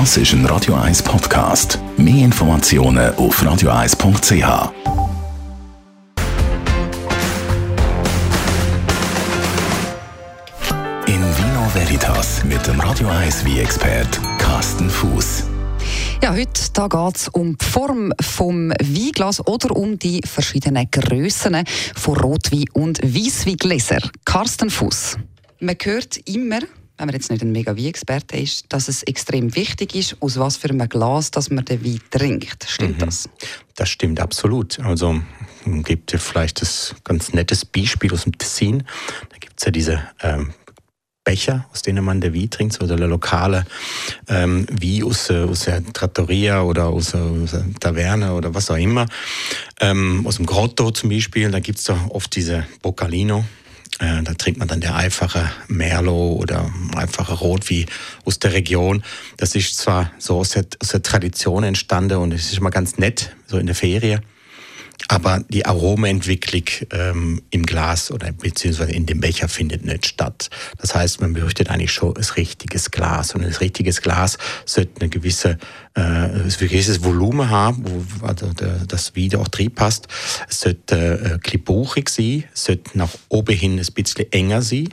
Das ist ein Radio 1 Podcast. Mehr Informationen auf radio1.ch. In Vino Veritas mit dem Radio 1 wie expert Carsten Fuß. Ja, heute da geht es um die Form vom Weinglas oder um die verschiedenen Grössen von Rotwein und Weißweingläser. Carsten Fuß. Man hört immer, wenn man jetzt nicht ein mega Wein-Experte ist, dass es extrem wichtig ist, aus was für einem Glas dass man den Wein trinkt. Stimmt mhm. das? Das stimmt absolut. Also gibt es vielleicht das ganz nettes Beispiel aus dem Tessin. Da gibt es ja diese ähm, Becher, aus denen man der Wein trinkt, so der lokale ähm, Wein aus, äh, aus der Trattoria oder aus, aus der Taverne oder was auch immer. Ähm, aus dem Grotto zum Beispiel, da gibt es doch oft diese Boccalino. Äh, da trinkt man dann der einfache Merlot oder einfache Rot wie aus der Region. Das ist zwar so aus der, aus der Tradition entstanden und es ist immer ganz nett, so in der Ferie. Aber die Aromeentwicklung ähm, im Glas oder beziehungsweise in dem Becher findet nicht statt. Das heißt, man befürchtet eigentlich schon ein richtiges Glas. Und ein richtiges Glas sollte eine gewisse, äh, ein gewisses Volumen haben, wo also der, das wieder auch drin passt. Es sollte äh, klibuchig sein, es sollte nach oben hin ein bisschen enger sein.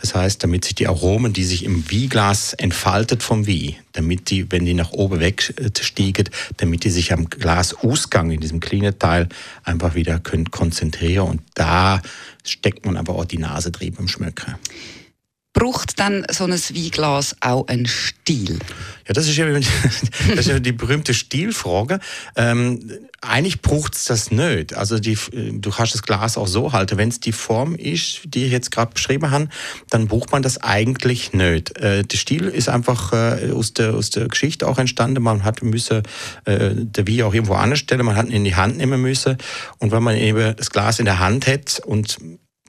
Das heißt, damit sich die Aromen, die sich im Wieglas entfaltet vom Wie, damit die, wenn die nach oben wegstiegen, damit die sich am Glasausgang in diesem kleinen Teil einfach wieder konzentrieren und da steckt man aber auch die Nase drin beim Schmöcken. Braucht dann so ein Weinglas auch einen Stil? Ja, das ist ja, das ist ja die berühmte Stilfrage. Ähm, eigentlich braucht es das nicht. Also die, du kannst das Glas auch so halten. Wenn es die Form ist, die ich jetzt gerade beschrieben habe, dann braucht man das eigentlich nicht. Äh, der Stil ist einfach äh, aus, der, aus der Geschichte auch entstanden. Man hat müssen äh, der Wein auch irgendwo anstellen, man hat ihn in die Hand nehmen müssen. Und wenn man eben das Glas in der Hand hat und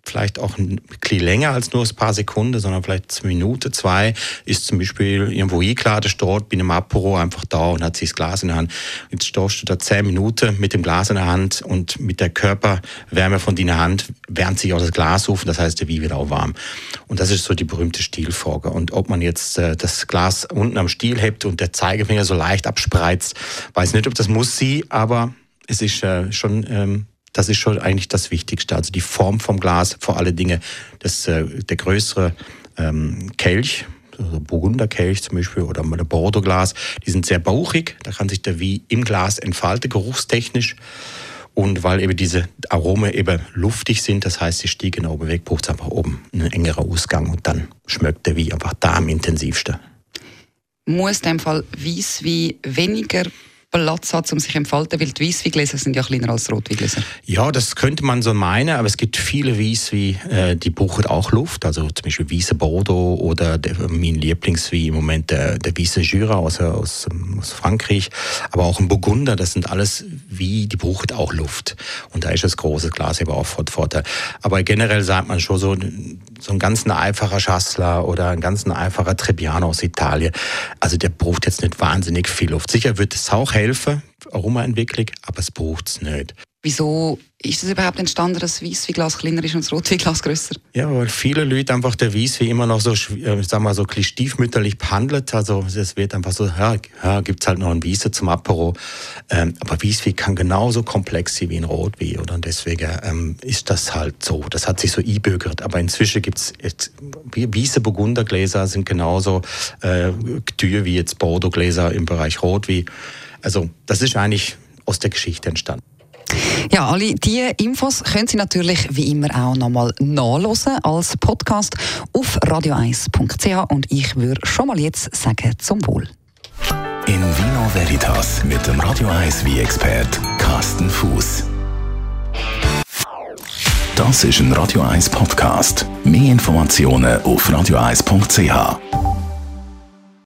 vielleicht auch ein bisschen länger als nur ein paar Sekunden, sondern vielleicht eine Minute, zwei, ist zum Beispiel irgendwo eingeladen, dort bei einem Apero einfach da und hat sich das Glas in der Hand. Jetzt stehst du da zehn Minuten mit dem Glas in der Hand und mit der Körperwärme von deiner Hand wärmt sich auch das Glas auf, das heißt, der Wein wird auch warm. Und das ist so die berühmte Stilfolge. Und ob man jetzt äh, das Glas unten am Stiel hebt und der Zeigefinger so leicht abspreizt, weiß nicht, ob das muss sie, aber es ist äh, schon ähm, das ist schon eigentlich das Wichtigste. Also die Form vom Glas, vor allen Dingen das, äh, der größere ähm, Kelch, also Burgunderkelch zum Beispiel oder ein Bordeaux-Glas, die sind sehr bauchig. Da kann sich der wie im Glas entfalten, geruchstechnisch. Und weil eben diese Aromen eben luftig sind, das heißt, sie stiegen oben weg, braucht es einfach oben einen engeren Ausgang und dann schmeckt der wie einfach da am intensivsten. Muss in dem Fall Weißwein weniger Platz hat, um sich entfalten, weil die Weissweingläser sind ja kleiner als Rotweingläser. Ja, das könnte man so meinen, aber es gibt viele Weisswein, äh, die brauchen auch Luft, also zum Beispiel Weisse Bordeaux oder der, mein Lieblingswein im Moment der, der Weisse Jura aus, aus, aus Frankreich, aber auch ein Burgunder, das sind alles wie, die brauchen auch Luft. Und da ist das große Glas eben auch Vorteil. Aber generell sagt man schon so, so ein ganz einfacher Schassler oder ein ganz einfacher Trebbiano aus Italien, also der braucht jetzt nicht wahnsinnig viel Luft. Sicher wird es auch helfen, Aromaentwicklung, aber es braucht es nicht. Wieso ist es überhaupt entstanden, dass Weissweinglas kleiner ist und das Rotweinglas größer? Ja, weil viele Leute einfach der Weisswein immer noch so, äh, sag mal, so stiefmütterlich behandelt. Also es wird einfach so, ja, ja gibt es halt noch ein Weisse zum Apero. Ähm, aber Weisswein kann genauso komplex sein wie ein Rotwein. Oder? Und deswegen ähm, ist das halt so. Das hat sich so einbürgert. Aber inzwischen gibt es Weisse Burgundergläser sind genauso äh, teuer wie jetzt Bordeaux-Gläser im Bereich Rotwein. Also das ist eigentlich aus der Geschichte entstanden. Ja, alle diese Infos können Sie natürlich wie immer auch nochmal nachlesen als Podcast auf radio1.ch und ich würde schon mal jetzt sagen zum Wohl. In Vino Veritas mit dem Radio 1 wie expert Carsten Fuß. Das ist ein Radio 1 Podcast. Mehr Informationen auf radio1.ch.